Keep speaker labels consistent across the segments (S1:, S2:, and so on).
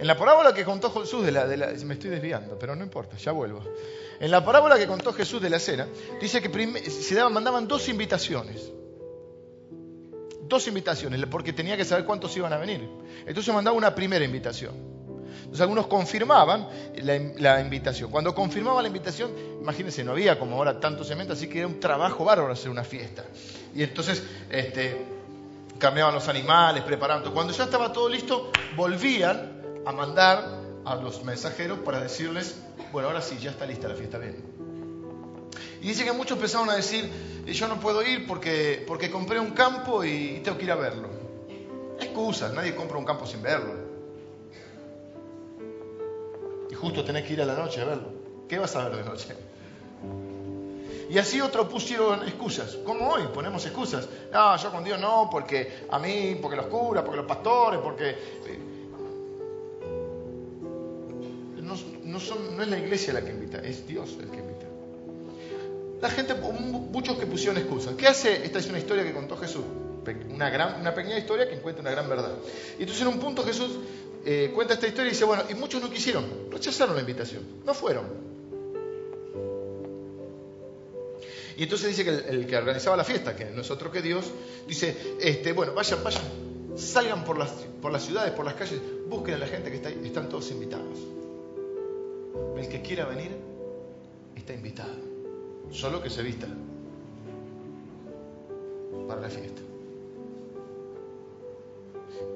S1: En la parábola que contó Jesús de la, de la- Me estoy desviando, pero no importa, ya vuelvo. En la parábola que contó Jesús de la cena, dice que se daban, mandaban dos invitaciones. Dos invitaciones, porque tenía que saber cuántos iban a venir. Entonces mandaba una primera invitación. Entonces algunos confirmaban la, invitación. Cuando confirmaba la invitación, imagínense, no había como ahora tanto cemento, así que era un trabajo bárbaro hacer una fiesta. Y entonces este, cambiaban los animales, preparaban todo. Cuando ya estaba todo listo, volvían a mandar a los mensajeros para decirles, bueno, ahora sí, ya está lista la fiesta, ven. Y dice que muchos empezaron a decir, yo no puedo ir porque, porque compré un campo y tengo que ir a verlo. Excusas, nadie compra un campo sin verlo. Y justo tenés que ir a la noche a verlo. ¿Qué vas a ver de noche? Y así otros pusieron excusas, como hoy ponemos excusas. No, yo con Dios no, porque a mí, porque los curas, porque los pastores, porque... No, son- no es la iglesia la que invita, es Dios el que invita. La gente, muchos que pusieron excusas. ¿Qué hace? Esta es una historia que contó Jesús. Una, pequeña historia que encuentra una gran verdad. Y entonces en un punto Jesús eh, cuenta esta historia y dice, bueno, y muchos no quisieron, rechazaron la invitación, no fueron. Y entonces dice que el, el que organizaba la fiesta, que no es otro que Dios, dice, este, bueno, vayan, vayan, salgan por las, ciudades, por las calles, busquen a la gente que están todos invitados. El que quiera venir está invitado, solo que se vista para la fiesta.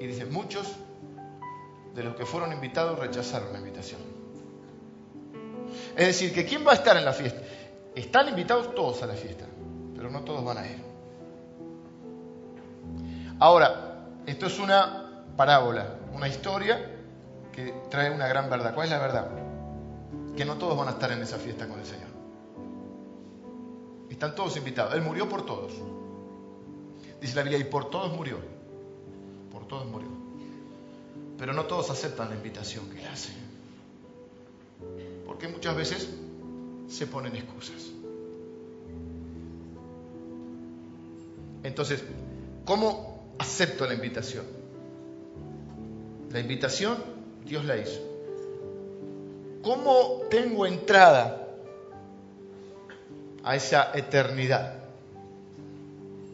S1: Y dice, muchos de los que fueron invitados rechazaron la invitación. Es decir, que ¿quién va a estar en la fiesta? Están invitados todos a la fiesta, pero no todos van a ir. Ahora, esto es una parábola, una historia que trae una gran verdad. ¿Cuál es la verdad? Que no todos van a estar en esa fiesta con el Señor. Están todos invitados. Él murió por todos. Dice la Biblia, y por todos murió. Por todos murió. Pero no todos aceptan la invitación que él hace. Porque muchas veces se ponen excusas. Entonces, ¿cómo acepto la invitación? La invitación Dios la hizo. ¿Cómo tengo entrada a esa eternidad?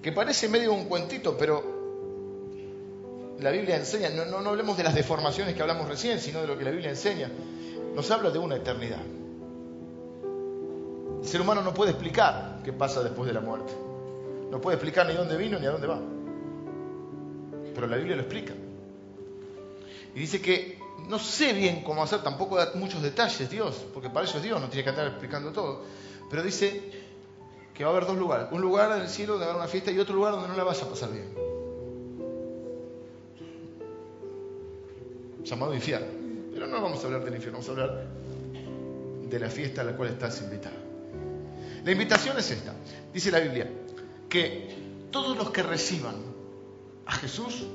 S1: Que parece medio un cuentito, pero la Biblia enseña, no, no, no hablemos de las deformaciones que hablamos recién, sino de lo que la Biblia enseña. Nos habla de una eternidad. El ser humano no puede explicar qué pasa después de la muerte. No puede explicar ni dónde vino ni a dónde va. Pero la Biblia lo explica. Y dice que no sé bien cómo hacer, tampoco da muchos detalles Dios, porque para eso es Dios, no tiene que andar explicando todo. Pero dice que va a haber dos lugares. Un lugar en el cielo de dar una fiesta y otro lugar donde no la vas a pasar bien. Llamado infierno. Pero no vamos a hablar del infierno, vamos a hablar de la fiesta a la cual estás invitado. La invitación es esta. Dice la Biblia que todos los que reciban a Jesús,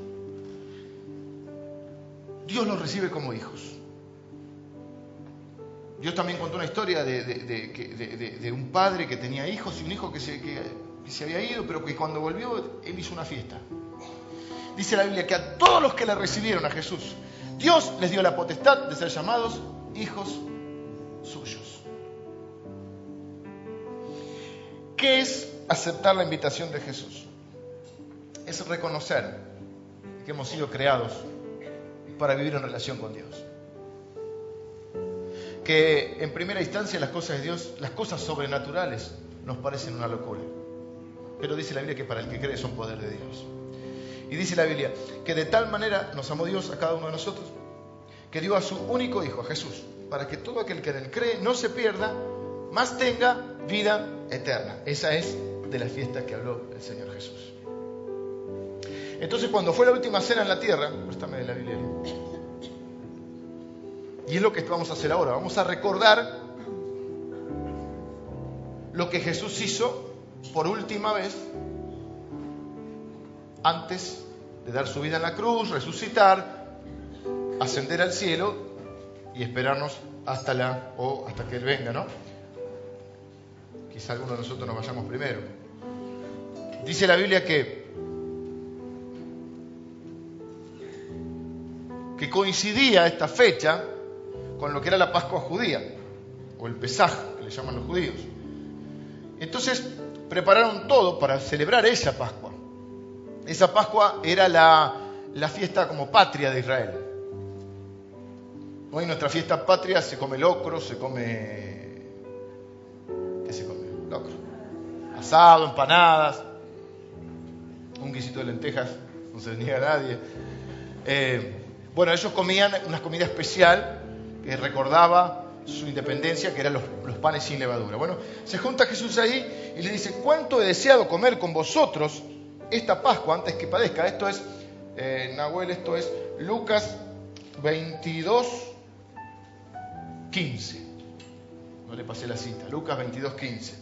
S1: Dios los recibe como hijos. Dios también contó una historia de, un padre que tenía hijos y un hijo que se, que se había ido, pero que cuando volvió, él hizo una fiesta. Dice la Biblia que a todos los que le recibieron a Jesús, Dios les dio la potestad de ser llamados hijos suyos. ¿Qué es aceptar la invitación de Jesús? Es reconocer que hemos sido creados para vivir en relación con Dios. Que en primera instancia las cosas de Dios, las cosas sobrenaturales, nos parecen una locura. Pero dice la Biblia que para el que cree son poder de Dios. Y dice la Biblia que de tal manera nos amó Dios a cada uno de nosotros, que dio a su único Hijo, a Jesús, para que todo aquel que en él cree no se pierda, más tenga vida eterna. Esa es de la fiesta que habló el Señor Jesús. Entonces cuando fue la última cena en la tierra, préstame de la Biblia. Y es lo que vamos a hacer ahora. Vamos a recordar lo que Jesús hizo por última vez antes de dar su vida en la cruz, resucitar, ascender al cielo y esperarnos hasta la o hasta que él venga, ¿no? Quizá alguno de nosotros nos vayamos primero. Dice la Biblia que que coincidía esta fecha con lo que era la Pascua judía, o el Pesaj, que le llaman los judíos. Entonces prepararon todo para celebrar esa Pascua. Esa Pascua era la, la fiesta como patria de Israel. Hoy nuestra fiesta patria se come locro, se come... ¿Qué se come? Locro. Asado, empanadas, un guisito de lentejas, no se niega a nadie. Eh, bueno, ellos comían una comida especial que recordaba su independencia, que eran los, panes sin levadura. Bueno, se junta Jesús ahí y le dice, ¿cuánto he deseado comer con vosotros esta Pascua antes que padezca? Esto es, eh, Nahuel, esto es Lucas 22, 15. No le pasé la cita, Lucas 22, 15.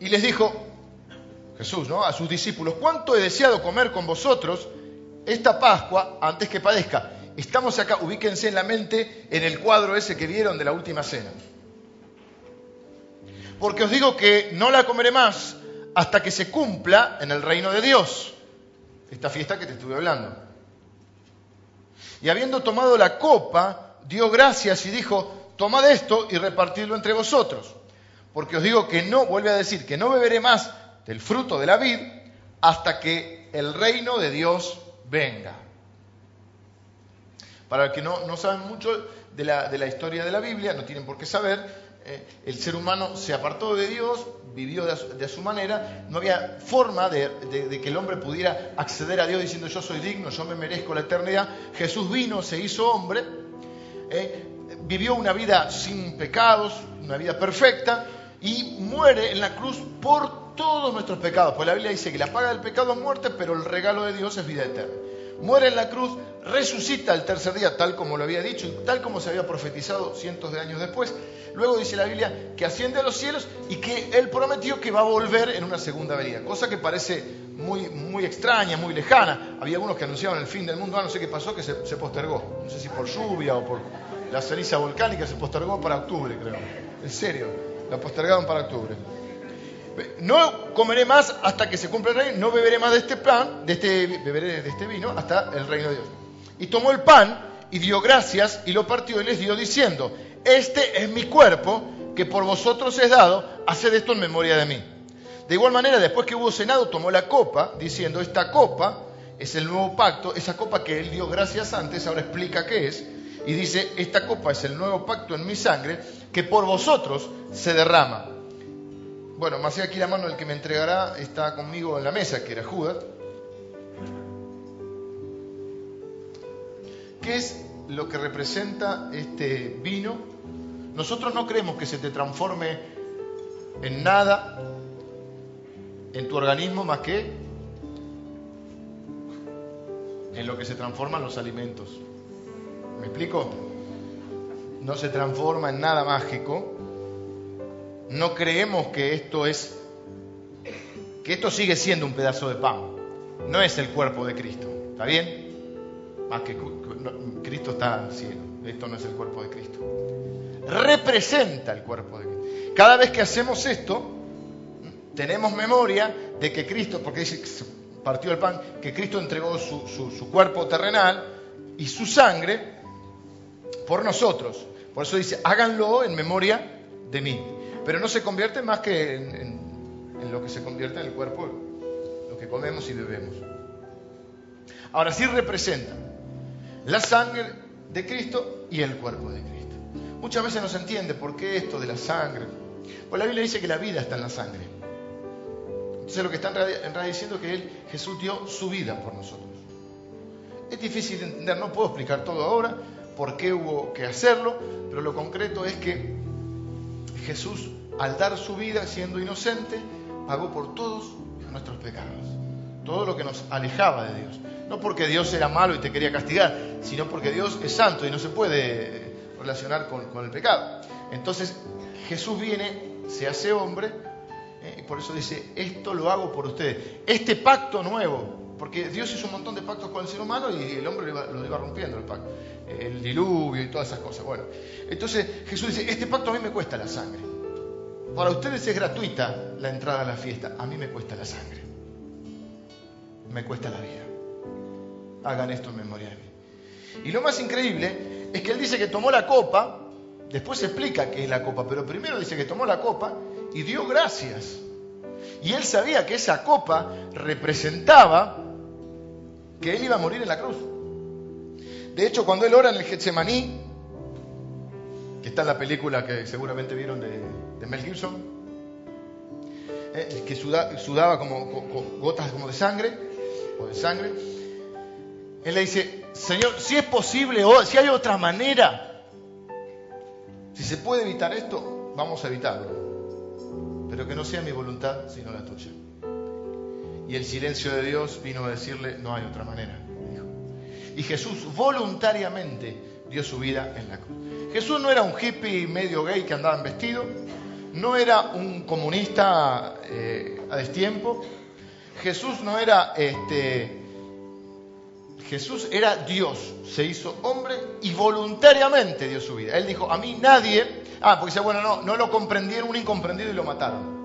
S1: Y les dijo, Jesús, ¿no? A sus discípulos, ¿cuánto he deseado comer con vosotros esta Pascua antes que padezca? Estamos acá, ubíquense en la mente en el cuadro ese que vieron de la última cena. Porque os digo que no la comeré más hasta que se cumpla en el reino de Dios. Esta fiesta que te estuve hablando. Y habiendo tomado la copa, dio gracias y dijo, tomad esto y repartidlo entre vosotros. Porque os digo que no, vuelve a decir, que no beberé más del fruto de la vid hasta que el reino de Dios venga. Para los que no, saben mucho de la, historia de la Biblia, no tienen por qué saber, eh, el ser humano se apartó de Dios, vivió de, su manera, no había forma de, de, que el hombre pudiera acceder a Dios diciendo yo soy digno, yo me merezco la eternidad. Jesús vino, se hizo hombre, eh, vivió una vida sin pecados, una vida perfecta, y muere en la cruz por todos nuestros pecados. Pues la Biblia dice que la paga del pecado es muerte, pero el regalo de Dios es vida eterna muere en la cruz, resucita el tercer día, tal como lo había dicho y tal como se había profetizado cientos de años después. Luego dice la Biblia que asciende a los cielos y que él prometió que va a volver en una segunda venida, cosa que parece muy, muy extraña, muy lejana. Había algunos que anunciaban el fin del mundo, ah, no sé qué pasó, que se, se postergó. No sé si por lluvia o por la ceniza volcánica, se postergó para octubre, creo. En serio, la postergaron para octubre. No comeré más hasta que se cumpla el reino, no beberé más de este pan, de este, beberé de este vino hasta el reino de Dios. Y tomó el pan y dio gracias y lo partió y les dio diciendo, este es mi cuerpo que por vosotros es dado, haced esto en memoria de mí. De igual manera, después que hubo cenado, tomó la copa, diciendo, esta copa es el nuevo pacto, esa copa que él dio gracias antes, ahora explica qué es, y dice, esta copa es el nuevo pacto en mi sangre, que por vosotros se derrama. Bueno, allá aquí la mano el que me entregará está conmigo en la mesa, que era Judas. ¿Qué es lo que representa este vino? Nosotros no creemos que se te transforme en nada en tu organismo más que en lo que se transforman los alimentos. ¿Me explico? No se transforma en nada mágico, no creemos que esto es, que esto sigue siendo un pedazo de pan. No es el cuerpo de Cristo. ¿Está bien? Más que Cristo está al cielo. Esto no es el cuerpo de Cristo. Representa el cuerpo de Cristo. Cada vez que hacemos esto, tenemos memoria de que Cristo, porque dice partió el pan, que Cristo entregó su, su cuerpo terrenal y su sangre por nosotros. Por eso dice, háganlo en memoria de mí pero no se convierte más que en, lo que se convierte en el cuerpo, lo que comemos y bebemos. Ahora sí representa la sangre de Cristo y el cuerpo de Cristo. Muchas veces no se entiende por qué esto de la sangre. Pues la Biblia dice que la vida está en la sangre. Entonces lo que está en realidad diciendo es que él, Jesús dio su vida por nosotros. Es difícil de entender, no puedo explicar todo ahora, por qué hubo que hacerlo, pero lo concreto es que Jesús al dar su vida siendo inocente, pagó por todos nuestros pecados, todo lo que nos alejaba de Dios. No porque Dios era malo y te quería castigar, sino porque Dios es santo y no se puede relacionar con, el pecado. Entonces Jesús viene, se hace hombre, eh, y por eso dice, esto lo hago por ustedes. Este pacto nuevo, porque Dios hizo un montón de pactos con el ser humano y el hombre lo iba, rompiendo el pacto, el diluvio y todas esas cosas. Bueno, entonces Jesús dice, este pacto a mí me cuesta la sangre. Para ustedes es gratuita la entrada a la fiesta. A mí me cuesta la sangre. Me cuesta la vida. hagan esto en memoria de mí. Y lo más increíble es que él dice que tomó la copa, después explica qué es la copa, pero primero dice que tomó la copa y dio gracias. Y él sabía que esa copa representaba que él iba a morir en la cruz. De hecho, cuando él ora en el Getsemaní, está la película que seguramente vieron de, Mel Gibson, eh, que sudaba como, gotas como de sangre, o de sangre, él le dice, Señor, si es posible, o si hay otra manera, si se puede evitar esto, vamos a evitarlo. Pero que no sea mi voluntad, sino la tuya. Y el silencio de Dios vino a decirle, no hay otra manera. Y Jesús voluntariamente dio su vida en la cruz. Jesús no era un hippie medio gay que andaba en vestido, no era un comunista eh, a destiempo, Jesús no era este, Jesús era Dios, se hizo hombre y voluntariamente dio su vida. Él dijo, a mí nadie, ah, porque dice, bueno, no, no lo comprendieron, un incomprendido y lo mataron.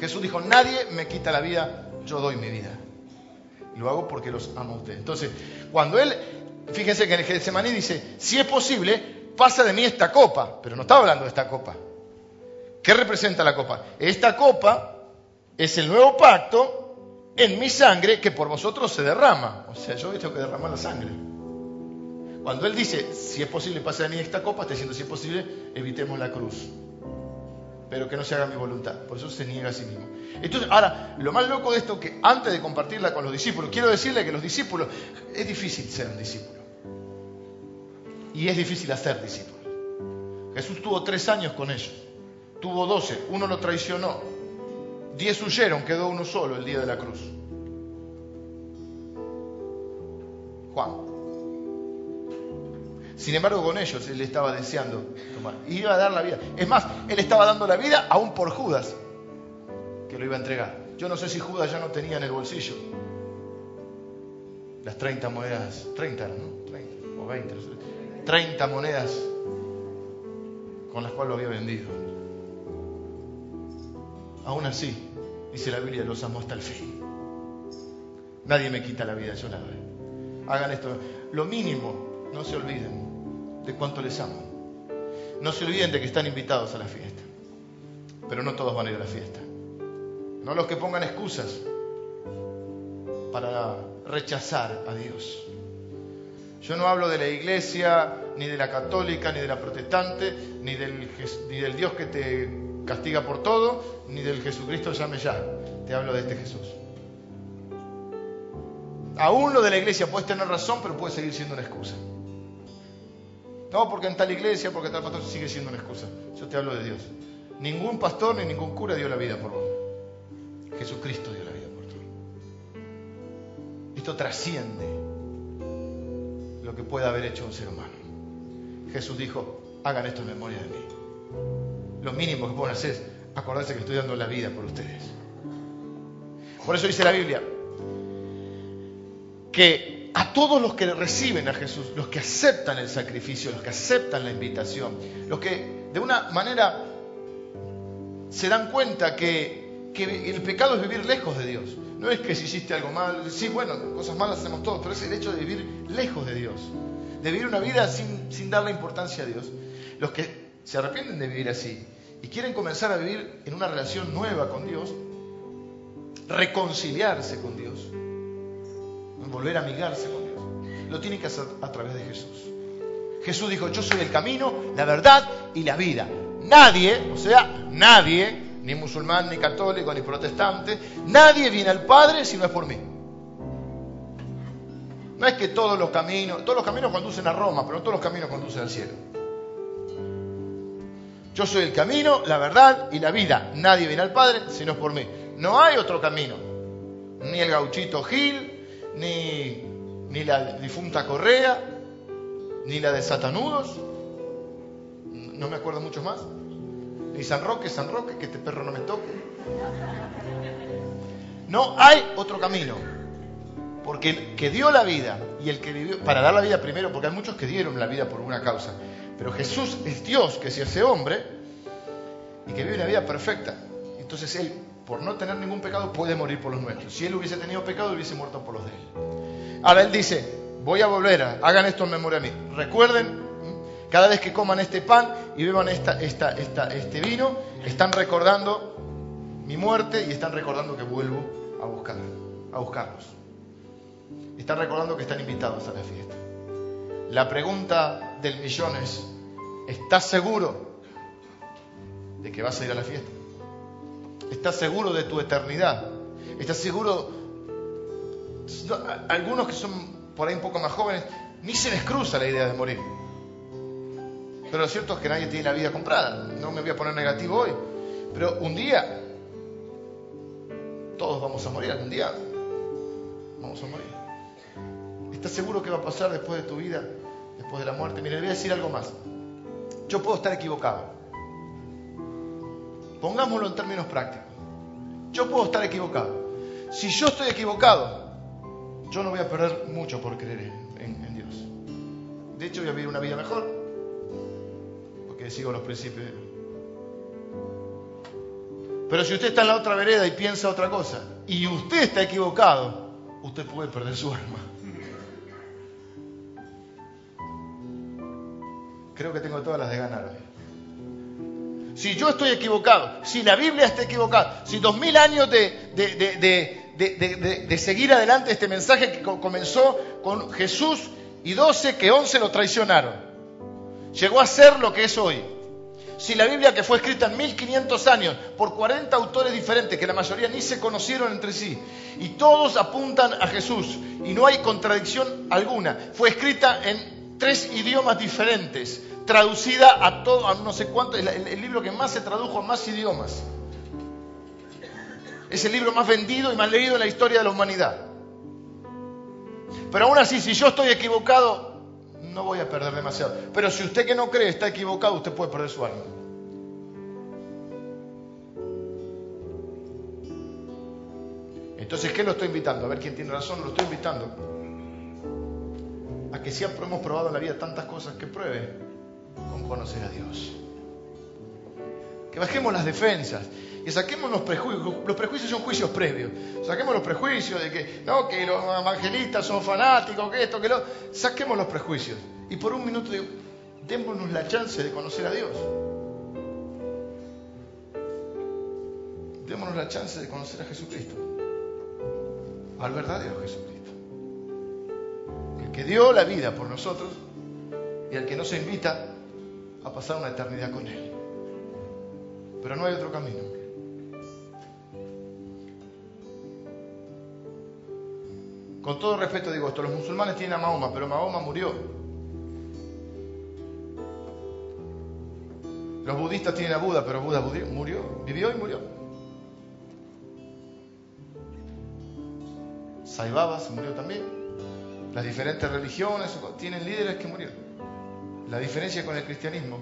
S1: Jesús dijo, nadie me quita la vida, yo doy mi vida. Lo hago porque los amo a ustedes. Entonces, cuando él, fíjense que en el Getsemaní dice, si es posible, pasa de mí esta copa, pero no estaba hablando de esta copa. ¿Qué representa la copa? Esta copa es el nuevo pacto en mi sangre que por vosotros se derrama. O sea, yo he tengo que derramar la sangre. Cuando Él dice, si es posible, pase de mí esta copa, está diciendo, si es posible, evitemos la cruz. Pero que no se haga mi voluntad. Por eso se niega a sí mismo. Entonces, ahora, lo más loco de esto que antes de compartirla con los discípulos, quiero decirle que los discípulos, es difícil ser un discípulo. Y es difícil hacer discípulos. Jesús tuvo tres años con ellos. Tuvo doce. Uno lo traicionó. Diez huyeron, quedó uno solo el día de la cruz. Juan. Sin embargo, con ellos él estaba deseando tomar. Y iba a dar la vida. Es más, él estaba dando la vida aún por Judas, que lo iba a entregar. Yo no sé si Judas ya no tenía en el bolsillo las 30 monedas, 30, ¿no? 30 o 20, 30 monedas con las cuales lo había vendido. Aún así, dice la Biblia, los amo hasta el fin. Nadie me quita la vida, yo la doy. Hagan esto. Lo mínimo, no se olviden de cuánto les amo. No se olviden de que están invitados a la fiesta. Pero no todos van a ir a la fiesta. No los que pongan excusas para rechazar a Dios. Yo no hablo de la iglesia, ni de la católica, ni de la protestante, ni del, ni del Dios que te castiga por todo, ni del Jesucristo llame ya. Te hablo de este Jesús. Aún lo de la iglesia puedes tener razón, pero puede seguir siendo una excusa. No, porque en tal iglesia, porque tal pastor sigue siendo una excusa. Yo te hablo de Dios. Ningún pastor ni ningún cura dio la vida por vos. Jesucristo dio la vida por ti. Esto trasciende lo que pueda haber hecho un ser humano. Jesús dijo, hagan esto en memoria de mí lo mínimo que pueden hacer es acordarse que estoy dando la vida por ustedes. Por eso dice la Biblia que a todos los que reciben a Jesús, los que aceptan el sacrificio, los que aceptan la invitación, los que de una manera se dan cuenta que, que el pecado es vivir lejos de Dios. No es que si hiciste algo mal, sí, bueno, cosas malas hacemos todos, pero es el hecho de vivir lejos de Dios, de vivir una vida sin, sin darle importancia a Dios. Los que se arrepienten de vivir así y quieren comenzar a vivir en una relación nueva con Dios, reconciliarse con Dios, volver a amigarse con Dios, lo tienen que hacer a través de Jesús. Jesús dijo, yo soy el camino, la verdad y la vida. Nadie, o sea, nadie, ni musulmán, ni católico, ni protestante, nadie viene al Padre si no es por mí. No es que todos los caminos, todos los caminos conducen a Roma, pero todos los caminos conducen al cielo. Yo soy el camino, la verdad y la vida. Nadie viene al Padre si no es por mí. No hay otro camino. Ni el gauchito Gil, ni, ni la difunta Correa, ni la de Satanudos. No me acuerdo mucho más. Ni San Roque, San Roque, que este perro no me toque. No hay otro camino. Porque el que dio la vida y el que vivió, para dar la vida primero, porque hay muchos que dieron la vida por una causa, pero Jesús es Dios que se hace hombre y que vive una vida perfecta. Entonces Él por no tener ningún pecado, puede morir por los nuestros. Si él hubiese tenido pecado, hubiese muerto por los de él. Ahora él dice, voy a volver a, hagan esto en memoria a mí. Recuerden, cada vez que coman este pan y beban esta, esta, este vino, están recordando mi muerte y están recordando que vuelvo a buscar, a buscarlos. Están recordando que están invitados a la fiesta. La pregunta del millón es, ¿estás seguro de que vas a ir a la fiesta? ¿Estás seguro de tu eternidad? ¿Estás seguro? Algunos que son por ahí un poco más jóvenes, ni se les cruza la idea de morir. Pero lo cierto es que nadie tiene la vida comprada. No me voy a poner negativo hoy. Pero un día, todos vamos a morir. Algún día vamos a morir. ¿Estás seguro que va a pasar después de tu vida, después de la muerte? Mire, le voy a decir algo más. Yo puedo estar equivocado. Pongámoslo en términos prácticos. Yo puedo estar equivocado. Si yo estoy equivocado, yo no voy a perder mucho por creer en, Dios. De hecho, voy a vivir una vida mejor, porque sigo los principios. Pero si usted está en la otra vereda y piensa otra cosa, y usted está equivocado, usted puede perder su alma. Creo que tengo todas las de ganar hoy si yo estoy equivocado, si la Biblia está equivocada, si dos mil años de, de, seguir adelante este mensaje que comenzó con Jesús y doce que once lo traicionaron, llegó a ser lo que es hoy. Si la Biblia que fue escrita en 1500 años por 40 autores diferentes, que la mayoría ni se conocieron entre sí, y todos apuntan a Jesús, y no hay contradicción alguna, fue escrita en tres idiomas diferentes, traducida a todo, a no sé cuánto, el, el, libro que más se tradujo a más idiomas. Es el libro más vendido y más leído en la historia de la humanidad. Pero aún así, si yo estoy equivocado, no voy a perder demasiado. Pero si usted que no cree está equivocado, usted puede perder su alma. Entonces, ¿qué lo estoy invitando? A ver quién tiene razón, lo estoy invitando a que siempre hemos probado en la vida tantas cosas que pruebe con conocer a Dios. Que bajemos las defensas y saquemos los prejuicios. Los prejuicios son juicios previos. Saquemos los prejuicios de que, no, que los evangelistas son fanáticos, que esto, que lo. Saquemos los prejuicios. Y por un minuto démonos la chance de conocer a Dios. Démonos la chance de conocer a Jesucristo. Al verdadero Jesucristo. El que dio la vida por nosotros y al que no se invita a pasar una eternidad con Él. Pero no hay otro camino. Con todo respeto digo esto, los musulmanes tienen a Mahoma, pero Mahoma murió. Los budistas tienen a Buda, pero Buda murió, vivió y murió. Saibaba se murió también. Las diferentes religiones tienen líderes que murieron. La diferencia con el cristianismo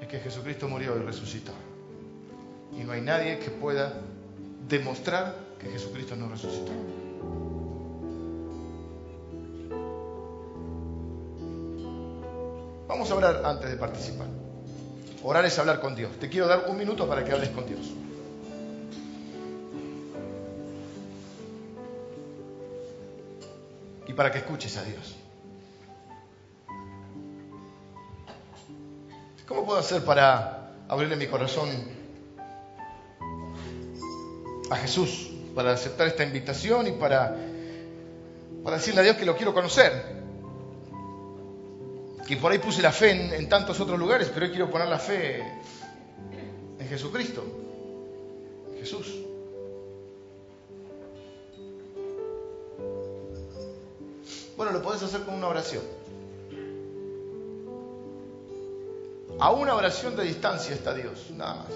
S1: es que Jesucristo murió y resucitó. Y no hay nadie que pueda demostrar que Jesucristo no resucitó. Vamos a orar antes de participar. Orar es hablar con Dios. Te quiero dar un minuto para que hables con Dios. Y para que escuches a Dios. ¿Cómo puedo hacer para abrirle mi corazón a Jesús? Para aceptar esta invitación y para, para decirle a Dios que lo quiero conocer. Que por ahí puse la fe en, en tantos otros lugares, pero hoy quiero poner la fe en Jesucristo. En Jesús. Bueno, lo podés hacer con una oración. A una oración de distancia está Dios, nada más.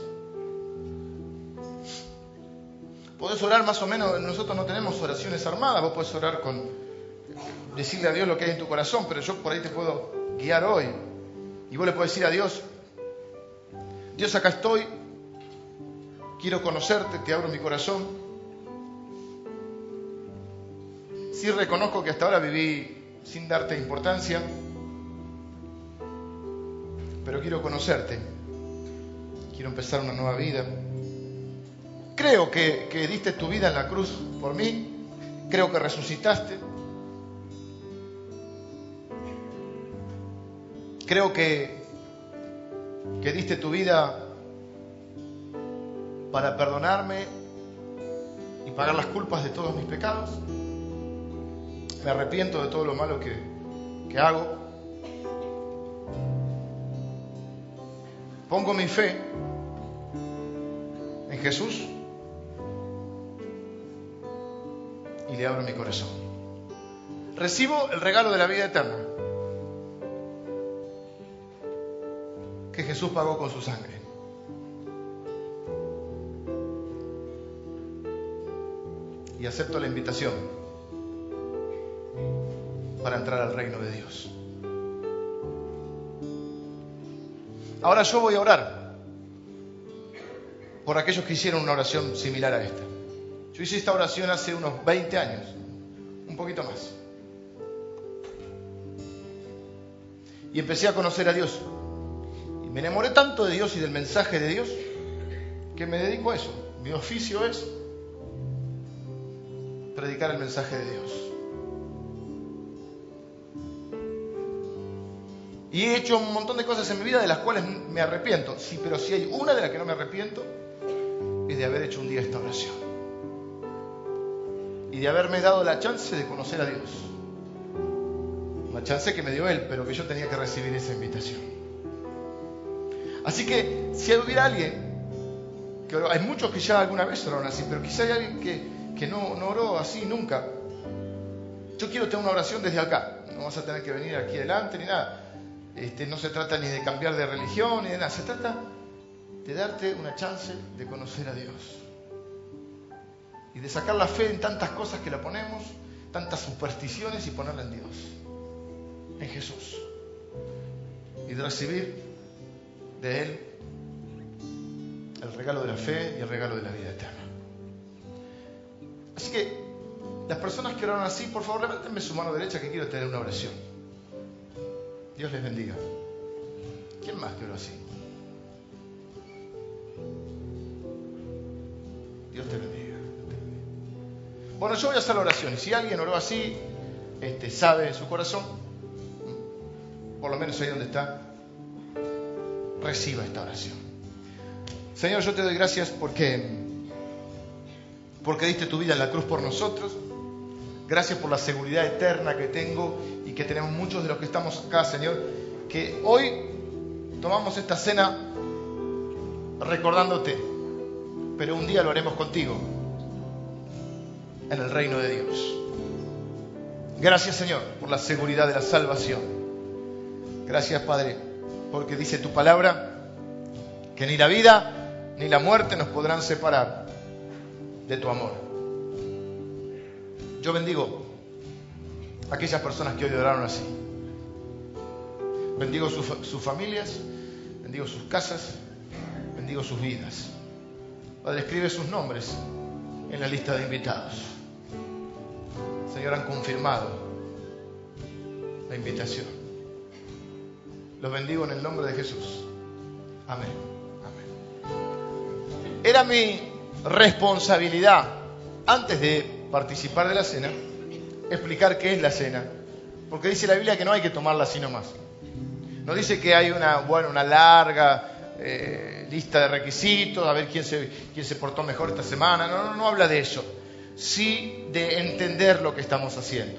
S1: Podés orar más o menos, nosotros no tenemos oraciones armadas, vos podés orar con decirle a Dios lo que hay en tu corazón, pero yo por ahí te puedo guiar hoy. Y vos le podés decir a Dios, Dios acá estoy, quiero conocerte, te abro mi corazón. Sí reconozco que hasta ahora viví sin darte importancia, pero quiero conocerte. Quiero empezar una nueva vida. creo que, que diste tu vida en la cruz por mí, creo que resucitaste, creo que, que diste tu vida para perdonarme y pagar las culpas de todos mis pecados. Me arrepiento de todo lo malo que, que hago. Pongo mi fe en Jesús y le abro mi corazón. Recibo el regalo de la vida eterna que Jesús pagó con su sangre. Y acepto la invitación para entrar al reino de Dios. Ahora yo voy a orar por aquellos que hicieron una oración similar a esta. Yo hice esta oración hace unos 20 años, un poquito más. Y empecé a conocer a Dios. Y me enamoré tanto de Dios y del mensaje de Dios que me dedico a eso. Mi oficio es predicar el mensaje de Dios. Y he hecho un montón de cosas en mi vida de las cuales me arrepiento. Sí, pero si hay una de las que no me arrepiento, es de haber hecho un día esta oración. Y de haberme dado la chance de conocer a Dios. Una chance que me dio Él, pero que yo tenía que recibir esa invitación. Así que si hubiera alguien, que hay muchos que ya alguna vez oraron así, pero quizá hay alguien que, que no, no oró así nunca. Yo quiero tener una oración desde acá. No vas a tener que venir aquí adelante ni nada. Este, no se trata ni de cambiar de religión ni de nada, se trata de darte una chance de conocer a Dios y de sacar la fe en tantas cosas que la ponemos, tantas supersticiones y ponerla en Dios, en Jesús, y de recibir de Él el regalo de la fe y el regalo de la vida eterna. Así que las personas que oraron así, por favor, levántenme su mano derecha que quiero tener una oración. Dios les bendiga. ¿Quién más que así? Dios te bendiga. Bueno, yo voy a hacer la oración. Si alguien oró así, este, sabe en su corazón, por lo menos ahí donde está, reciba esta oración. Señor, yo te doy gracias porque, porque diste tu vida en la cruz por nosotros. Gracias por la seguridad eterna que tengo y que tenemos muchos de los que estamos acá, Señor, que hoy tomamos esta cena recordándote, pero un día lo haremos contigo en el reino de Dios. Gracias, Señor, por la seguridad de la salvación. Gracias, Padre, porque dice tu palabra que ni la vida ni la muerte nos podrán separar de tu amor. Yo bendigo a aquellas personas que hoy oraron así. Bendigo sus familias, bendigo sus casas, bendigo sus vidas. Padre, escribe sus nombres en la lista de invitados. Señor, han confirmado la invitación. Los bendigo en el nombre de Jesús. Amén. Amén. Era mi responsabilidad antes de participar de la cena, explicar qué es la cena. Porque dice la Biblia que no hay que tomarla así nomás. No dice que hay una, bueno, una larga eh, lista de requisitos, a ver quién se, quién se portó mejor esta semana. No, no, no habla de eso. Sí de entender lo que estamos haciendo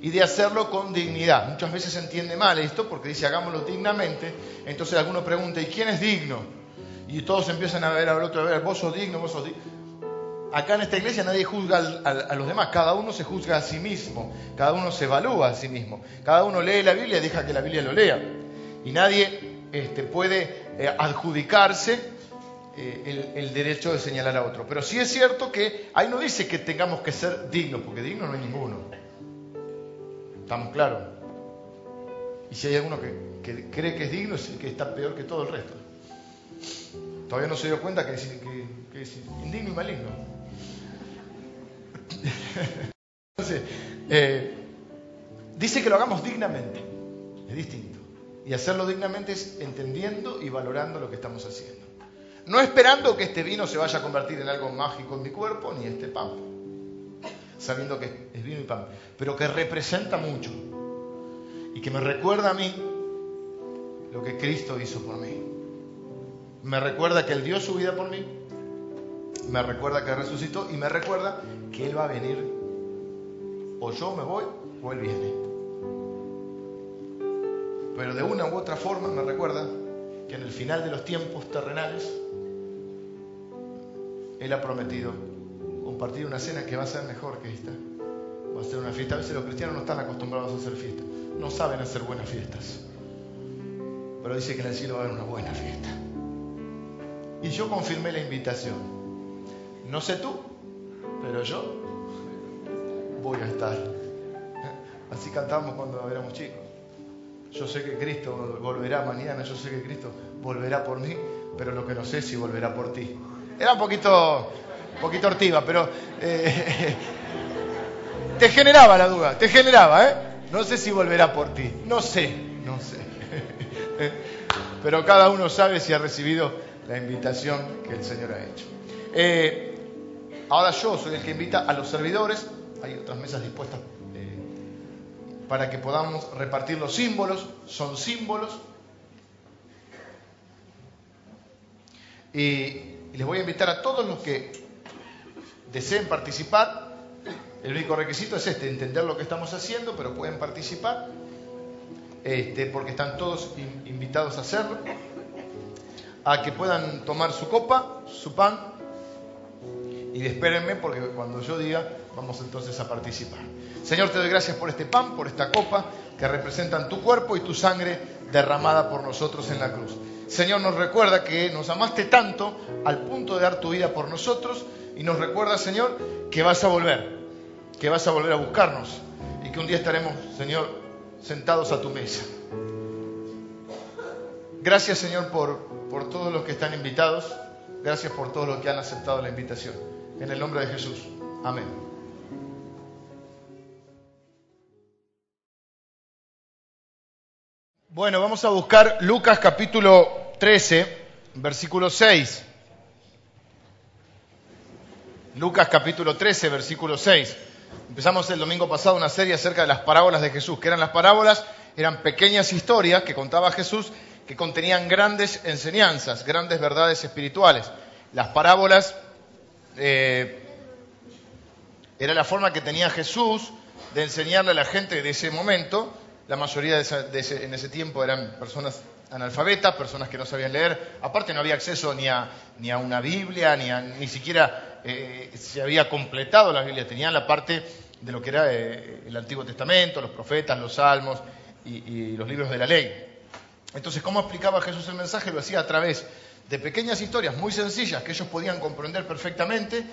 S1: y de hacerlo con dignidad. Muchas veces se entiende mal esto porque dice hagámoslo dignamente. Entonces alguno pregunta, ¿y quién es digno? Y todos empiezan a ver al otro, a ver, vos sos digno, vos sos digno acá en esta iglesia nadie juzga a, los demás, cada uno se juzga a sí mismo, cada uno se evalúa a sí mismo, cada uno lee la Biblia y deja que la Biblia lo lea. Y nadie este, puede eh, adjudicarse eh, el, derecho de señalar a otro. Pero sí es cierto que ahí no dice que tengamos que ser dignos, porque digno no hay ninguno. ¿Estamos claros? Y si hay alguno que, cree que es digno, es que está peor que todo el resto. Todavía no se dio cuenta que, que es indigno y maligno. Eh, dice que lo hagamos dignamente, es distinto. Y hacerlo dignamente es entendiendo y valorando lo que estamos haciendo. No esperando que este vino se vaya a convertir en algo mágico en mi cuerpo, ni este pan, sabiendo que es vino y pan, pero que representa mucho y que me recuerda a mí lo que Cristo hizo por mí. Me recuerda que Él dio su vida por mí, me recuerda que resucitó y me recuerda que Él va a venir, o yo me voy o Él viene. Pero de una u otra forma me recuerda que en el final de los tiempos terrenales, Él ha prometido compartir una cena que va a ser mejor que esta. Va a ser una fiesta. A veces los cristianos no están acostumbrados a hacer fiestas, no saben hacer buenas fiestas. Pero dice que en el cielo va a haber una buena fiesta. Y yo confirmé la invitación. No sé tú, pero yo voy a estar. Así cantamos cuando éramos chicos. Yo sé que Cristo volverá mañana, yo sé que Cristo volverá por mí, pero lo que no sé es si volverá por ti. Era un poquito, un poquito hortiva, pero eh, te generaba la duda, te generaba, ¿eh? No sé si volverá por ti, no sé, no sé. Pero cada uno sabe si ha recibido la invitación que el Señor ha hecho. Eh, ahora yo soy el que invita a los servidores, hay otras mesas dispuestas eh, para que podamos repartir los símbolos, son símbolos. Y, les voy a invitar a todos los que deseen participar. El único requisito es este, entender lo que estamos haciendo, pero pueden participar, este, porque están todos in- invitados a hacerlo, a que puedan tomar su copa, su pan, y espérenme porque cuando yo diga, vamos entonces a participar. Señor, te doy gracias por este pan, por esta copa, que representan tu cuerpo y tu sangre derramada por nosotros en la cruz. Señor, nos recuerda que nos amaste tanto al punto de dar tu vida por nosotros y nos recuerda, Señor, que vas a volver, que vas a volver a buscarnos y que un día estaremos, Señor, sentados a tu mesa. Gracias, Señor, por, por todos los que están invitados. Gracias por todos los que han aceptado la invitación. En el nombre de Jesús. Amén. Bueno, vamos a buscar Lucas capítulo 13, versículo 6. Lucas capítulo 13, versículo 6. Empezamos el domingo pasado una serie acerca de las parábolas de Jesús, que eran las parábolas, eran pequeñas historias que contaba Jesús que contenían grandes enseñanzas, grandes verdades espirituales. Las parábolas eh, era la forma que tenía Jesús de enseñarle a la gente de ese momento. La mayoría de ese- en ese tiempo eran personas analfabetas, personas que no sabían leer. Aparte no había acceso ni a, ni a una Biblia, ni, a- ni siquiera eh, se había completado la Biblia. Tenían la parte de lo que era eh, el Antiguo Testamento, los profetas, los salmos y, y los libros de la ley. Entonces, ¿cómo explicaba Jesús el mensaje? Lo hacía a través de pequeñas historias muy sencillas que ellos podían comprender perfectamente,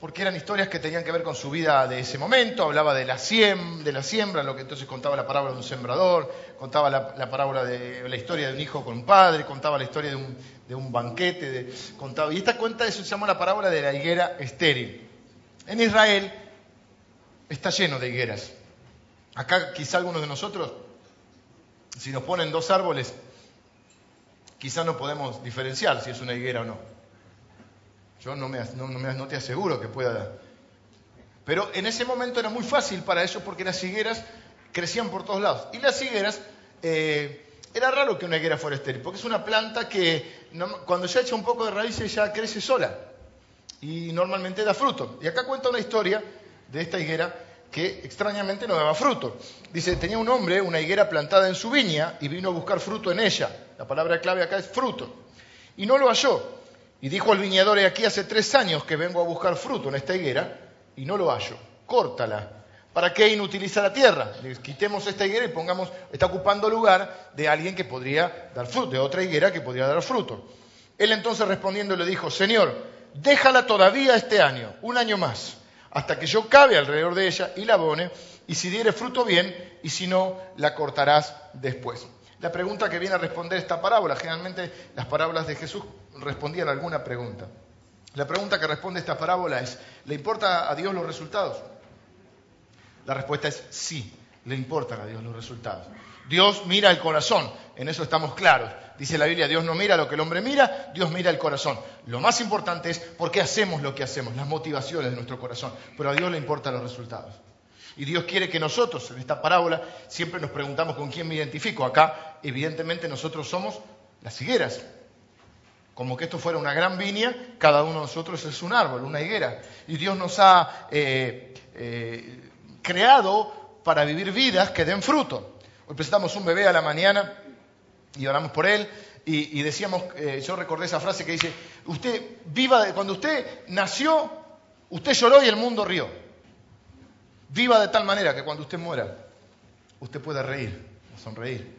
S1: porque eran historias que tenían que ver con su vida de ese momento, hablaba de la, siem- de la siembra, lo que entonces contaba la parábola de un sembrador, contaba la, la parábola de la historia de un hijo con un padre, contaba la historia de un, banquete, contaba, y esta cuenta eso se llama la parábola de la higuera estéril. En Israel está lleno de higueras. Acá quizá algunos de nosotros si nos ponen dos árboles, quizás no podemos diferenciar si es una higuera o no. Yo no, me, te aseguro que pueda. Pero en ese momento era muy fácil para ellos porque las higueras crecían por todos lados. Y las higueras, eh, era raro que una higuera fuera estéril, porque es una planta que cuando ya echa un poco de raíces ya crece sola. Y normalmente da fruto. Y acá cuenta una historia de esta higuera que extrañamente no daba fruto. Dice, tenía un hombre una higuera plantada en su viña y vino a buscar fruto en ella. La palabra clave acá es fruto. Y no lo halló. Y dijo al viñador, "He aquí hace tres años que vengo a buscar fruto en esta higuera y no lo hallo. Córtala. ¿Para qué inutilizar la tierra? Quitemos esta higuera y pongamos, está ocupando lugar de alguien que podría dar fruto, de otra higuera que podría dar fruto. Él entonces respondiendo le dijo, Señor, déjala todavía este año, un año más, hasta que yo cabe alrededor de ella y la abone, y si diere fruto bien, y si no, la cortarás después. La pregunta que viene a responder esta parábola, generalmente las parábolas de Jesús respondían a alguna pregunta. La pregunta que responde esta parábola es, ¿le importa a Dios los resultados? La respuesta es sí, Le importan a Dios los resultados. Dios mira el corazón, en eso estamos claros. Dice la Biblia, Dios no mira lo que el hombre mira, Dios mira el corazón. Lo más importante es por qué hacemos lo que hacemos, las motivaciones de nuestro corazón. Pero a Dios le importan los resultados. Y Dios quiere que nosotros, en esta parábola, siempre nos preguntamos con quién me identifico. Acá, evidentemente, nosotros somos las higueras. Como que esto fuera una gran viña, cada uno de nosotros es un árbol, una higuera. Y Dios nos ha eh, eh, creado para vivir vidas que den fruto. Hoy presentamos un bebé a la mañana y oramos por él y, decíamos, eh, yo recordé esa frase que dice, usted viva, cuando usted nació, usted lloró y el mundo rió. Viva de tal manera que cuando usted muera, usted pueda reír, sonreír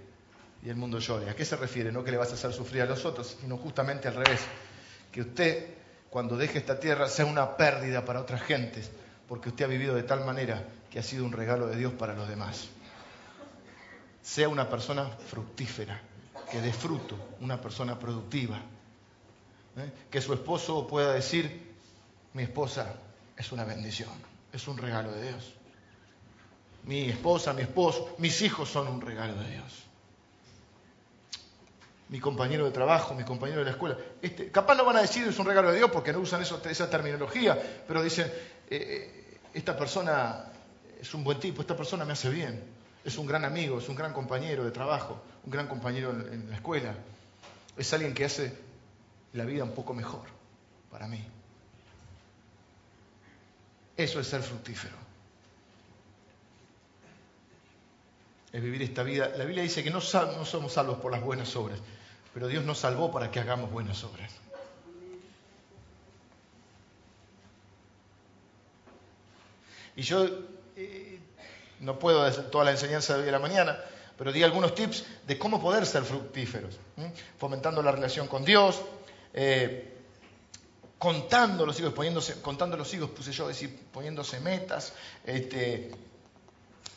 S1: y el mundo llore. ¿A qué se refiere? No que le vas a hacer sufrir a los otros, sino justamente al revés. Que usted, cuando deje esta tierra, sea una pérdida para otras gentes, porque usted ha vivido de tal manera que ha sido un regalo de Dios para los demás sea una persona fructífera, que dé fruto, una persona productiva. ¿eh? Que su esposo pueda decir, mi esposa es una bendición, es un regalo de Dios. Mi esposa, mi esposo, mis hijos son un regalo de Dios. Mi compañero de trabajo, mi compañero de la escuela. Este, capaz no van a decir es un regalo de Dios porque no usan esa terminología, pero dicen, eh, eh, esta persona es un buen tipo, esta persona me hace bien es un gran amigo, es un gran compañero de trabajo, un gran compañero en, la escuela. Es alguien que hace la vida un poco mejor para mí. Eso es ser fructífero. Es vivir esta vida. La Biblia dice que no, somos salvos por las buenas obras, pero Dios nos salvó para que hagamos buenas obras. Y yo eh, no puedo hacer toda la enseñanza de hoy a la mañana, pero di algunos tips de cómo poder ser fructíferos, fomentando la relación con Dios, eh, contando los hijos, poniéndose, contando los hijos, puse yo decir, poniéndose metas, este,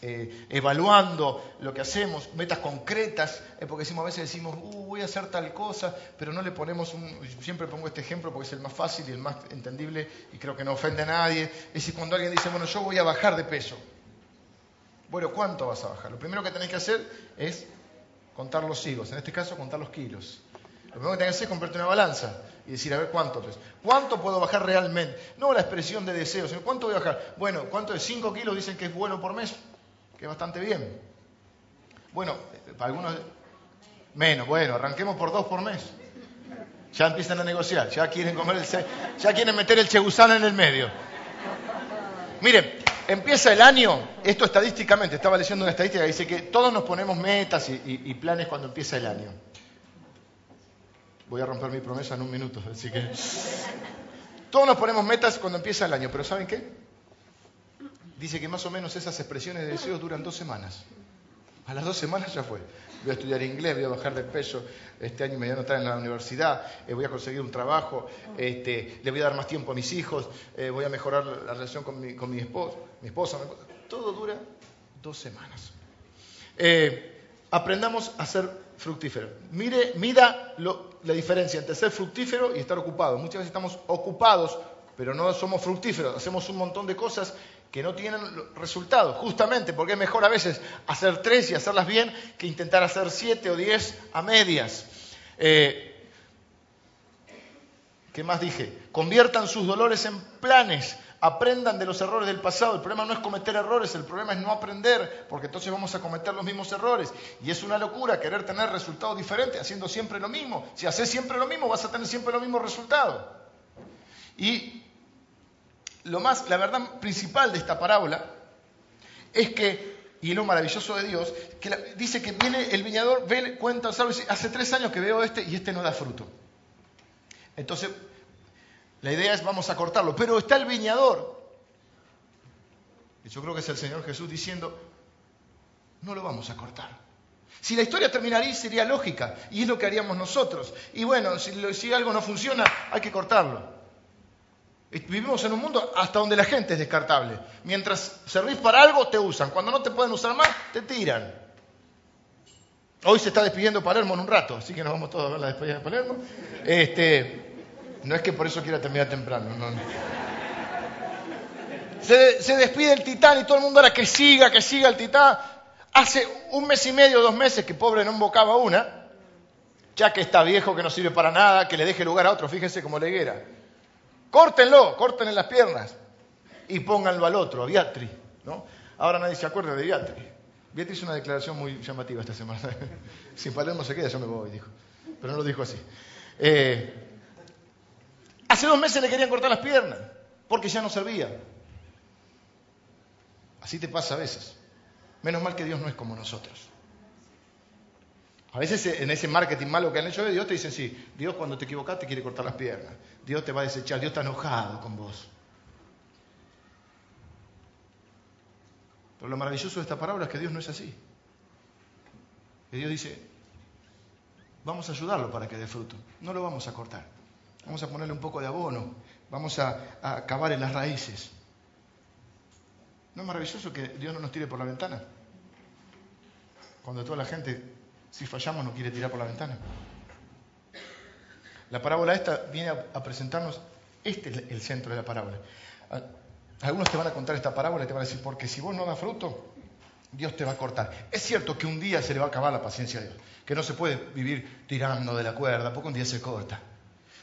S1: eh, evaluando lo que hacemos, metas concretas, eh, porque decimos, a veces decimos, uh, voy a hacer tal cosa, pero no le ponemos un, siempre pongo este ejemplo porque es el más fácil y el más entendible y creo que no ofende a nadie, es decir, cuando alguien dice, bueno, yo voy a bajar de peso, bueno, ¿cuánto vas a bajar? Lo primero que tenés que hacer es contar los higos, en este caso contar los kilos. Lo primero que tenés que hacer es comprarte una balanza y decir, a ver, ¿cuánto es? ¿Cuánto puedo bajar realmente? No la expresión de deseo, sino ¿cuánto voy a bajar? Bueno, ¿cuánto es? 5 kilos dicen que es bueno por mes, que es bastante bien. Bueno, para algunos menos, bueno, arranquemos por dos por mes. Ya empiezan a negociar, ya quieren comer el, ya quieren meter el chegusán en el medio. Miren, empieza el año, esto estadísticamente, estaba leyendo una estadística que dice que todos nos ponemos metas y, planes cuando empieza el año. Voy a romper mi promesa en un minuto, así que... Todos nos ponemos metas cuando empieza el año, pero ¿saben qué? Dice que más o menos esas expresiones de deseo duran dos semanas. A las dos semanas ya fue voy a estudiar inglés, voy a bajar de peso, este año me voy a anotar en la universidad, eh, voy a conseguir un trabajo, este, le voy a dar más tiempo a mis hijos, eh, voy a mejorar la relación con mi, con mi, esposo, mi esposa. Todo dura dos semanas. Eh, aprendamos a ser fructíferos. Mire, mida la diferencia entre ser fructífero y estar ocupado. Muchas veces estamos ocupados, pero no somos fructíferos. Hacemos un montón de cosas que no tienen resultados, justamente porque es mejor a veces hacer tres y hacerlas bien que intentar hacer siete o diez a medias. Eh, ¿Qué más dije? Conviertan sus dolores en planes, aprendan de los errores del pasado. El problema no es cometer errores, el problema es no aprender, porque entonces vamos a cometer los mismos errores. Y es una locura querer tener resultados diferentes haciendo siempre lo mismo. Si haces siempre lo mismo, vas a tener siempre los mismos resultados. Y lo más, la verdad principal de esta parábola es que, y lo maravilloso de Dios, que dice que viene el viñador, ve, cuenta, sabe, hace tres años que veo este y este no da fruto. Entonces, la idea es vamos a cortarlo, pero está el viñador. Y yo creo que es el Señor Jesús diciendo, no lo vamos a cortar. Si la historia terminaría sería lógica, y es lo que haríamos nosotros. Y bueno, si algo no funciona, hay que cortarlo. Vivimos en un mundo hasta donde la gente es descartable. Mientras servís para algo, te usan. Cuando no te pueden usar más, te tiran. Hoy se está despidiendo Palermo en un rato, así que nos vamos todos a ver la despedida de Palermo. Este, no es que por eso quiera terminar temprano. Se, se, despide el titán y todo el mundo ahora que siga, que siga el titán. Hace un mes y medio, dos meses que pobre no embocaba una, ya que está viejo, que no sirve para nada, que le deje lugar a otro, fíjense como leguera. Córtenlo, córtenle las piernas y pónganlo al otro, a Beatriz. ¿no? Ahora nadie se acuerda de Beatriz. Beatriz hizo una declaración muy llamativa esta semana. si Palermo se queda, yo me voy, dijo. Pero no lo dijo así. Eh, hace dos meses le querían cortar las piernas, porque ya no servía. Así te pasa a veces. Menos mal que Dios no es como nosotros. A veces en ese marketing malo que han hecho Dios te dicen, sí, Dios cuando te equivocas te quiere cortar las piernas. Dios te va a desechar, Dios está enojado con vos. Pero lo maravilloso de esta parábola es que Dios no es así. Que Dios dice, vamos a ayudarlo para que dé fruto. No lo vamos a cortar. Vamos a ponerle un poco de abono. Vamos a, a cavar en las raíces. ¿No es maravilloso que Dios no nos tire por la ventana? Cuando toda la gente, si fallamos, no quiere tirar por la ventana. La parábola esta viene a, presentarnos, este es el centro de la parábola. Algunos te van a contar esta parábola y te van a decir, porque si vos no das fruto, Dios te va a cortar. Es cierto que un día se le va a acabar la paciencia a Dios, que no se puede vivir tirando de la cuerda, porque un día se corta.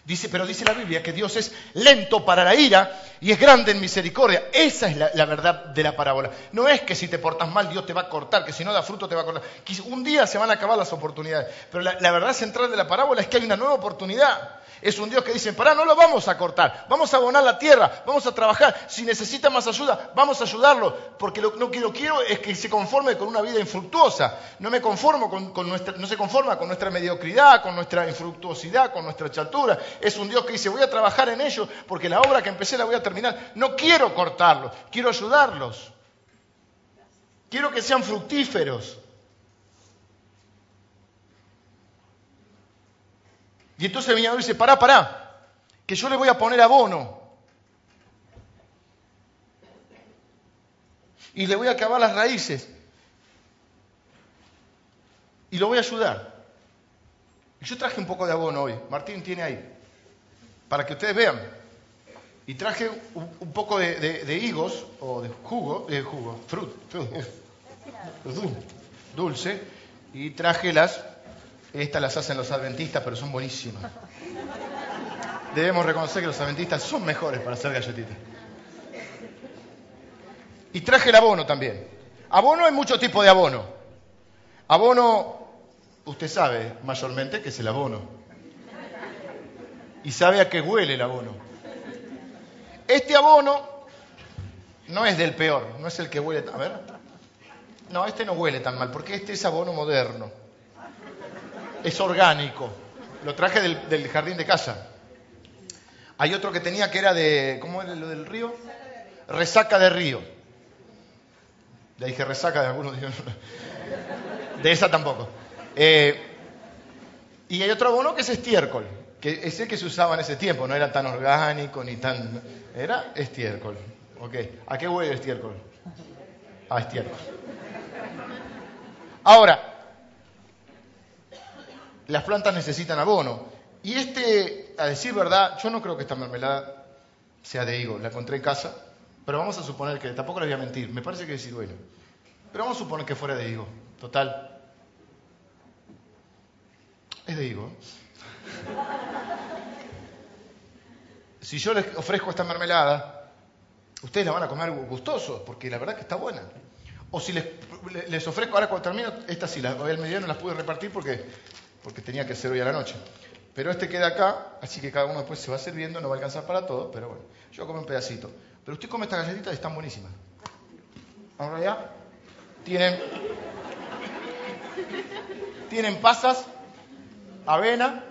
S1: Dice, pero dice la Biblia que Dios es lento para la ira y es grande en misericordia. Esa es la, verdad de la parábola. No es que si te portas mal Dios te va a cortar, que si no da fruto te va a cortar. un día se van a acabar las oportunidades. Pero la verdad central de la parábola es que hay una nueva oportunidad. Es un Dios que dice, pará, no lo vamos a cortar, vamos a abonar la tierra, vamos a trabajar. Si necesita más ayuda, vamos a ayudarlo, porque lo, que quiero es que se conforme con una vida infructuosa. No me conformo con, nuestra, no se conforma con nuestra mediocridad, con nuestra infructuosidad, con nuestra chatura. Es un Dios que dice, voy a trabajar en ello, porque la obra que empecé la voy a terminar. No quiero cortarlos, quiero ayudarlos. Quiero que sean fructíferos. Y entonces el viñador dice, pará, pará, que yo le voy a poner abono. Y le voy a acabar las raíces. Y lo voy a ayudar. Yo traje un poco de abono hoy. Martín tiene ahí. Para que ustedes vean. Y traje un, poco de, higos o de jugo, de jugo, fruit, dulce. Y traje las estas las hacen los adventistas, pero son buenísimas. Debemos reconocer que los adventistas son mejores para hacer galletitas. Y traje el abono también. Abono hay muchos tipos de abono. Abono, usted sabe mayormente que es el abono. Y sabe a qué huele el abono. Este abono no es del peor, no es el que huele. A ver. No, este no huele tan mal, porque este es abono moderno es orgánico. Lo traje del, jardín de casa. Hay otro que tenía que era de, ¿cómo era lo del río? Resaca de río. Le dije resaca de algunos. De esa tampoco. Eh, y hay otro abono que es estiércol, que es el que se usaba en ese tiempo, no era tan orgánico ni tan... Era estiércol. Ok. ¿A qué huele estiércol? A estiércol. Ahora, las plantas necesitan abono. Y este, a decir verdad, yo no creo que esta mermelada sea de higo, la encontré en casa, pero vamos a suponer que, tampoco les voy a mentir, me parece que es ciruelo. Pero vamos a suponer que fuera de higo, total. Es de higo. Si yo les ofrezco esta mermelada, ustedes la van a comer gustoso, porque la verdad que está buena. O si les, les ofrezco, ahora cuando termino, esta sí, la, el mediano no las pude repartir porque porque tenía que ser hoy a la noche. Pero este queda acá, así que cada uno después se va sirviendo, no va a alcanzar para todo, pero bueno, yo como un pedacito. Pero usted come estas galletitas y están buenísimas. Ahora ya tienen, tienen pasas, avena,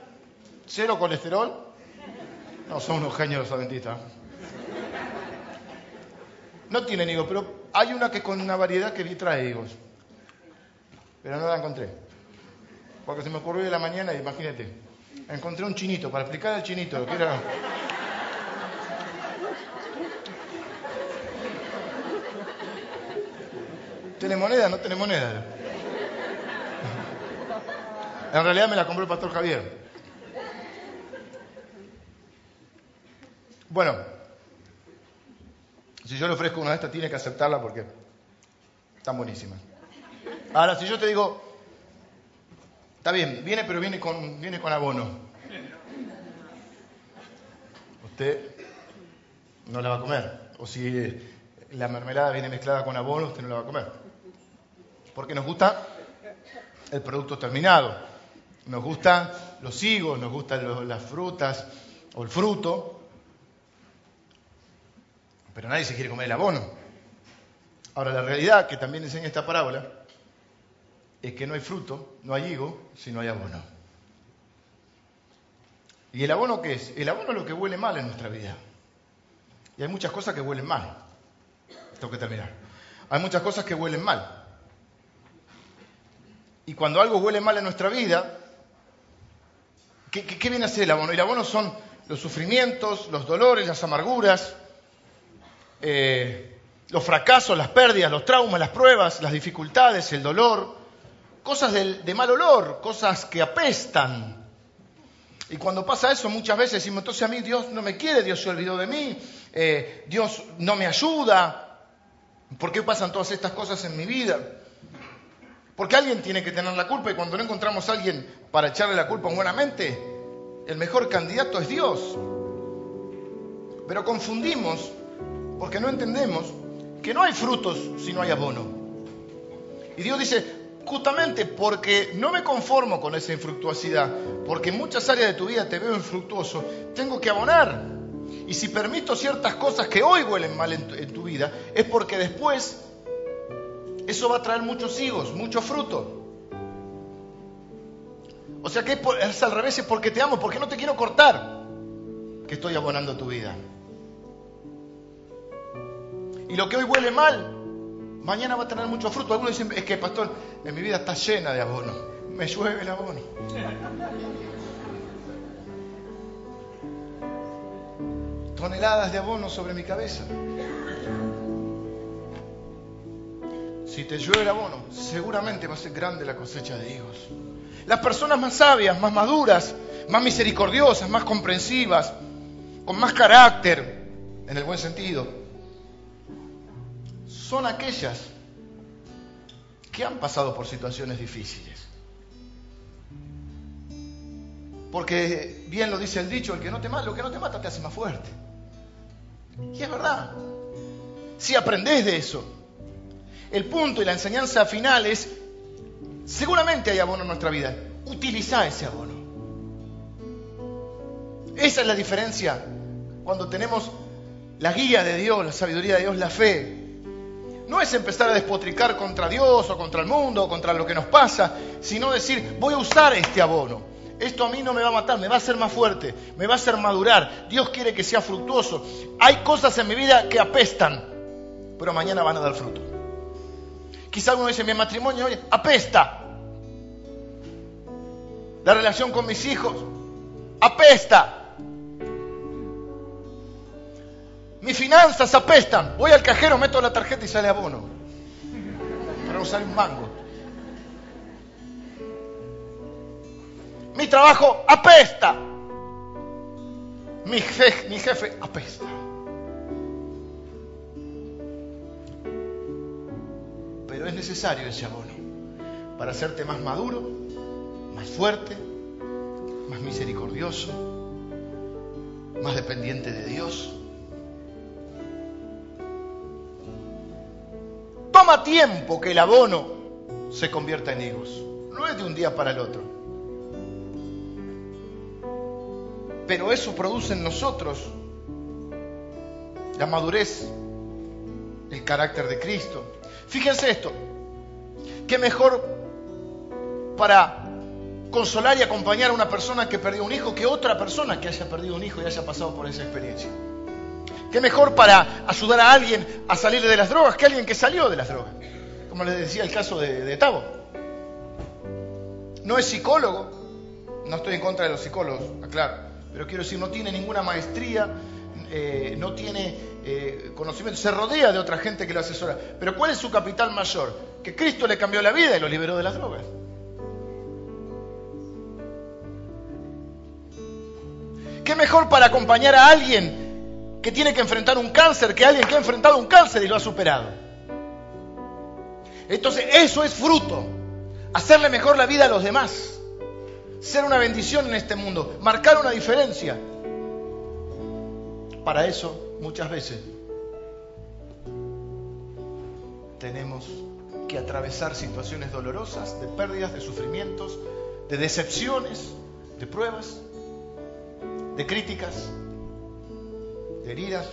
S1: cero colesterol. No, son unos genios los adventistas. No tienen higos, pero hay una que con una variedad que trae higos. Pero no la encontré. Porque se me ocurrió de la mañana, imagínate. Encontré un chinito, para explicar al chinito que. ¿Tiene moneda? No tiene moneda. En realidad me la compró el pastor Javier. Bueno, si yo le ofrezco una de estas, tiene que aceptarla porque están buenísimas. Ahora, si yo te digo, está bien, viene, pero viene con, viene con abono. Usted no la va a comer. O si la mermelada viene mezclada con abono, usted no la va a comer. Porque nos gusta el producto terminado. Nos gustan los higos, nos gustan las frutas o el fruto. Pero nadie se quiere comer el abono. Ahora, la realidad que también enseña esta parábola es que no hay fruto, no hay higo, si no hay abono. ¿Y el abono qué es? El abono es lo que huele mal en nuestra vida. Y hay muchas cosas que huelen mal. Tengo que terminar. Hay muchas cosas que huelen mal. Y cuando algo huele mal en nuestra vida, ¿qué, viene a ser el abono? El abono son los sufrimientos, los dolores, las amarguras, eh, los fracasos, las pérdidas, los traumas, las pruebas, las dificultades, el dolor, cosas de, mal olor, cosas que apestan. Y cuando pasa eso muchas veces decimos, entonces a mí Dios no me quiere, Dios se olvidó de mí, eh, Dios no me ayuda. ¿Por qué pasan todas estas cosas en mi vida? Porque alguien tiene que tener la culpa y cuando no encontramos a alguien para echarle la culpa buenamente, el mejor candidato es Dios. Pero confundimos porque no entendemos que no hay frutos si no hay abono. Y Dios dice, justamente porque no me conformo con esa infructuosidad, porque en muchas áreas de tu vida te veo infructuoso, tengo que abonar. Y si permito ciertas cosas que hoy huelen mal en tu, vida, es porque después eso va a traer muchos higos, mucho fruto. O sea que es, al revés, es porque te amo, porque no te quiero cortar, que estoy abonando tu vida. Y lo que hoy huele mal, mañana va a tener mucho fruto. Algunos dicen, es que pastor, en mi vida está llena de abono. Me llueve el abono. Toneladas de abono sobre mi cabeza. Si te llueve el abono, seguramente va a ser grande la cosecha de hijos. Las personas más sabias, más maduras, más misericordiosas, más comprensivas, con más carácter, en el buen sentido, son aquellas que han pasado por situaciones difíciles. Porque bien lo dice el dicho, el que no te mata, lo que no te mata te hace más fuerte. Y es verdad. Si aprendes de eso, el punto y la enseñanza final es, seguramente hay abono en nuestra vida, utiliza ese abono. Esa es la diferencia cuando tenemos la guía de Dios, la sabiduría de Dios, la fe. No es empezar a despotricar contra Dios o contra el mundo o contra lo que nos pasa, sino decir, voy a usar este abono. Esto a mí no me va a matar, me va a hacer más fuerte, me va a hacer madurar. Dios quiere que sea fructuoso. Hay cosas en mi vida que apestan, pero mañana van a dar fruto. Quizá uno dice, mi matrimonio oye, apesta. La relación con mis hijos apesta. Mis finanzas apestan. Voy al cajero, meto la tarjeta y sale abono. Pero no sale un mango. Mi trabajo apesta. Mi jefe, mi jefe apesta. es necesario ese abono para hacerte más maduro, más fuerte, más misericordioso, más dependiente de Dios. Toma tiempo que el abono se convierta en higos. No es de un día para el otro. Pero eso produce en nosotros la madurez, el carácter de Cristo, Fíjense esto, qué mejor para consolar y acompañar a una persona que perdió un hijo que otra persona que haya perdido un hijo y haya pasado por esa experiencia. Qué mejor para ayudar a alguien a salir de las drogas que alguien que salió de las drogas. Como les decía el caso de, Tavo. No es psicólogo, no estoy en contra de los psicólogos, aclaro, pero quiero decir, no tiene ninguna maestría, eh, no tiene eh, conocimiento, se rodea de otra gente que lo asesora. Pero ¿cuál es su capital mayor? Que Cristo le cambió la vida y lo liberó de las drogas. ¿Qué mejor para acompañar a alguien que tiene que enfrentar un cáncer que alguien que ha enfrentado un cáncer y lo ha superado? Entonces eso es fruto. Hacerle mejor la vida a los demás. Ser una bendición en este mundo. Marcar una diferencia. Para eso muchas veces tenemos que atravesar situaciones dolorosas, de pérdidas, de sufrimientos, de decepciones, de pruebas, de críticas, heridas.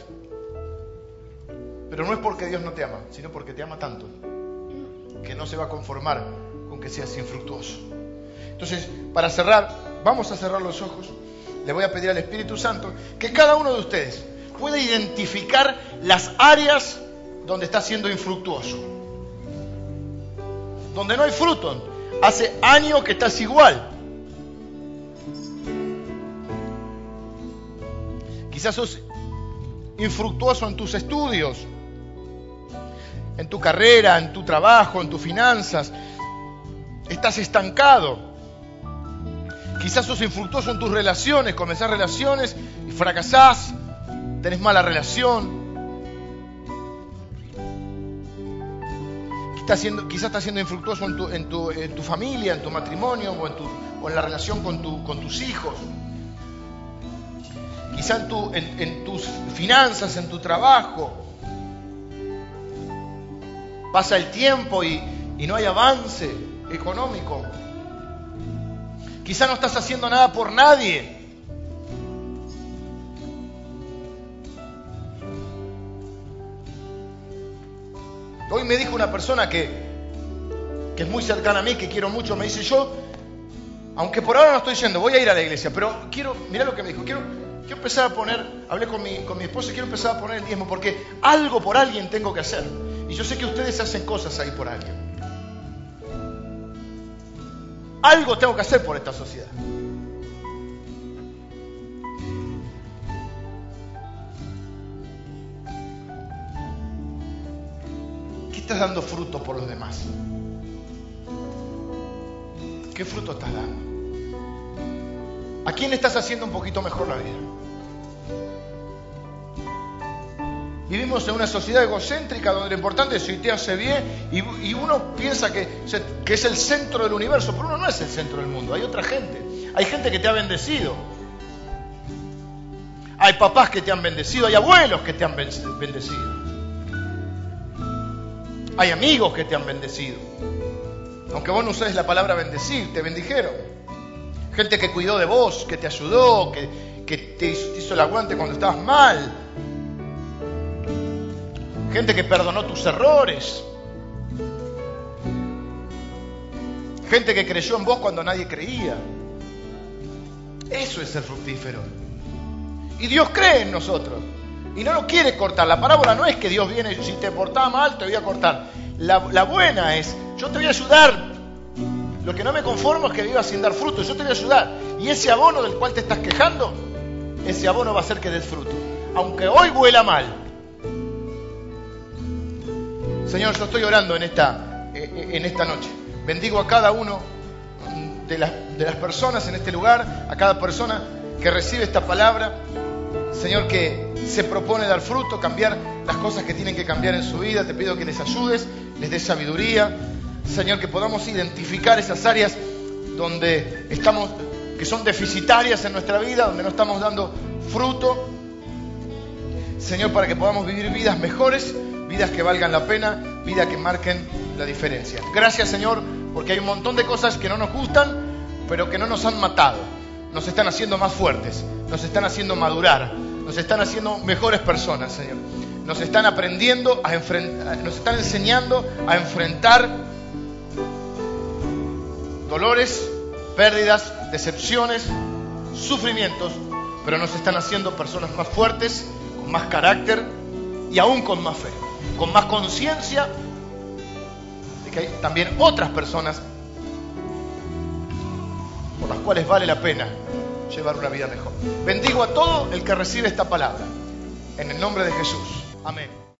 S1: Pero no es porque Dios no te ama, sino porque te ama tanto que no se va a conformar con que seas infructuoso. Entonces, para cerrar, vamos a cerrar los ojos. Le voy a pedir al Espíritu Santo que cada uno de ustedes pueda identificar las áreas donde está siendo infructuoso. Donde no hay fruto. Hace años que estás igual. Quizás sos infructuoso en tus estudios, en tu carrera, en tu trabajo, en tus finanzas. Estás estancado. Quizás sos infructuoso en tus relaciones, comenzás relaciones y fracasás, tenés mala relación. Quizás, estás siendo infructuoso en tu, familia, en tu matrimonio o en, tu, o en la relación con, con tus hijos quizá en, tus finanzas, en tu trabajo. Pasa el tiempo y, no hay avance económico. Quizá no estás haciendo nada por nadie. Hoy me dijo una persona que, que es muy cercana a mí, que quiero mucho, me dice yo, aunque por ahora no estoy yendo, voy a ir a la iglesia, pero quiero, mira lo que me dijo, quiero, quiero empezar a poner, hablé con mi, con mi esposa quiero empezar a poner el diezmo porque algo por alguien tengo que hacer. Y yo sé que ustedes hacen cosas ahí por alguien. Algo tengo que hacer por esta sociedad. ¿Qué estás dando fruto por los demás? ¿Qué fruto estás dando? ¿A quién estás haciendo un poquito mejor la vida? Vivimos en una sociedad egocéntrica donde lo importante es si te hace bien y, uno piensa que, que es el centro del universo, pero uno no es el centro del mundo, hay otra gente. Hay gente que te ha bendecido. Hay papás que te han bendecido, hay abuelos que te han bendecido. Hay amigos que te han bendecido. Aunque vos no uses la palabra bendecir, te bendijeron. Gente que cuidó de vos, que te ayudó, que, te hizo el aguante cuando estabas mal. Gente que perdonó tus errores. Gente que creyó en vos cuando nadie creía. Eso es ser fructífero. Y Dios cree en nosotros. Y no lo quiere cortar. La parábola no es que Dios viene, si te portaba mal, te voy a cortar. La, la buena es, yo te voy a ayudar, lo que no me conformo es que vivas sin dar fruto. Yo te voy a ayudar. Y ese abono del cual te estás quejando, ese abono va a hacer que des fruto. Aunque hoy huela mal. Señor, yo estoy orando en esta, eh, eh, en esta noche. Bendigo a cada uno de las, de las personas en este lugar, a cada persona que recibe esta palabra. Señor, que se propone dar fruto, cambiar las cosas que tienen que cambiar en su vida. Te pido que les ayudes, les des sabiduría, Señor, que podamos identificar esas áreas donde estamos, que son deficitarias en nuestra vida, donde no estamos dando fruto. Señor, para que podamos vivir vidas mejores, vidas que valgan la pena, vidas que marquen la diferencia. Gracias, Señor, porque hay un montón de cosas que no nos gustan, pero que no nos han matado. Nos están haciendo más fuertes, nos están haciendo madurar, nos están haciendo mejores personas, Señor. Nos están aprendiendo a enfrentar, nos están enseñando a enfrentar dolores, pérdidas, decepciones, sufrimientos, pero nos están haciendo personas más fuertes, con más carácter y aún con más fe, con más conciencia de que hay también otras personas por las cuales vale la pena llevar una vida mejor. Bendigo a todo el que recibe esta palabra. En el nombre de Jesús. Amén.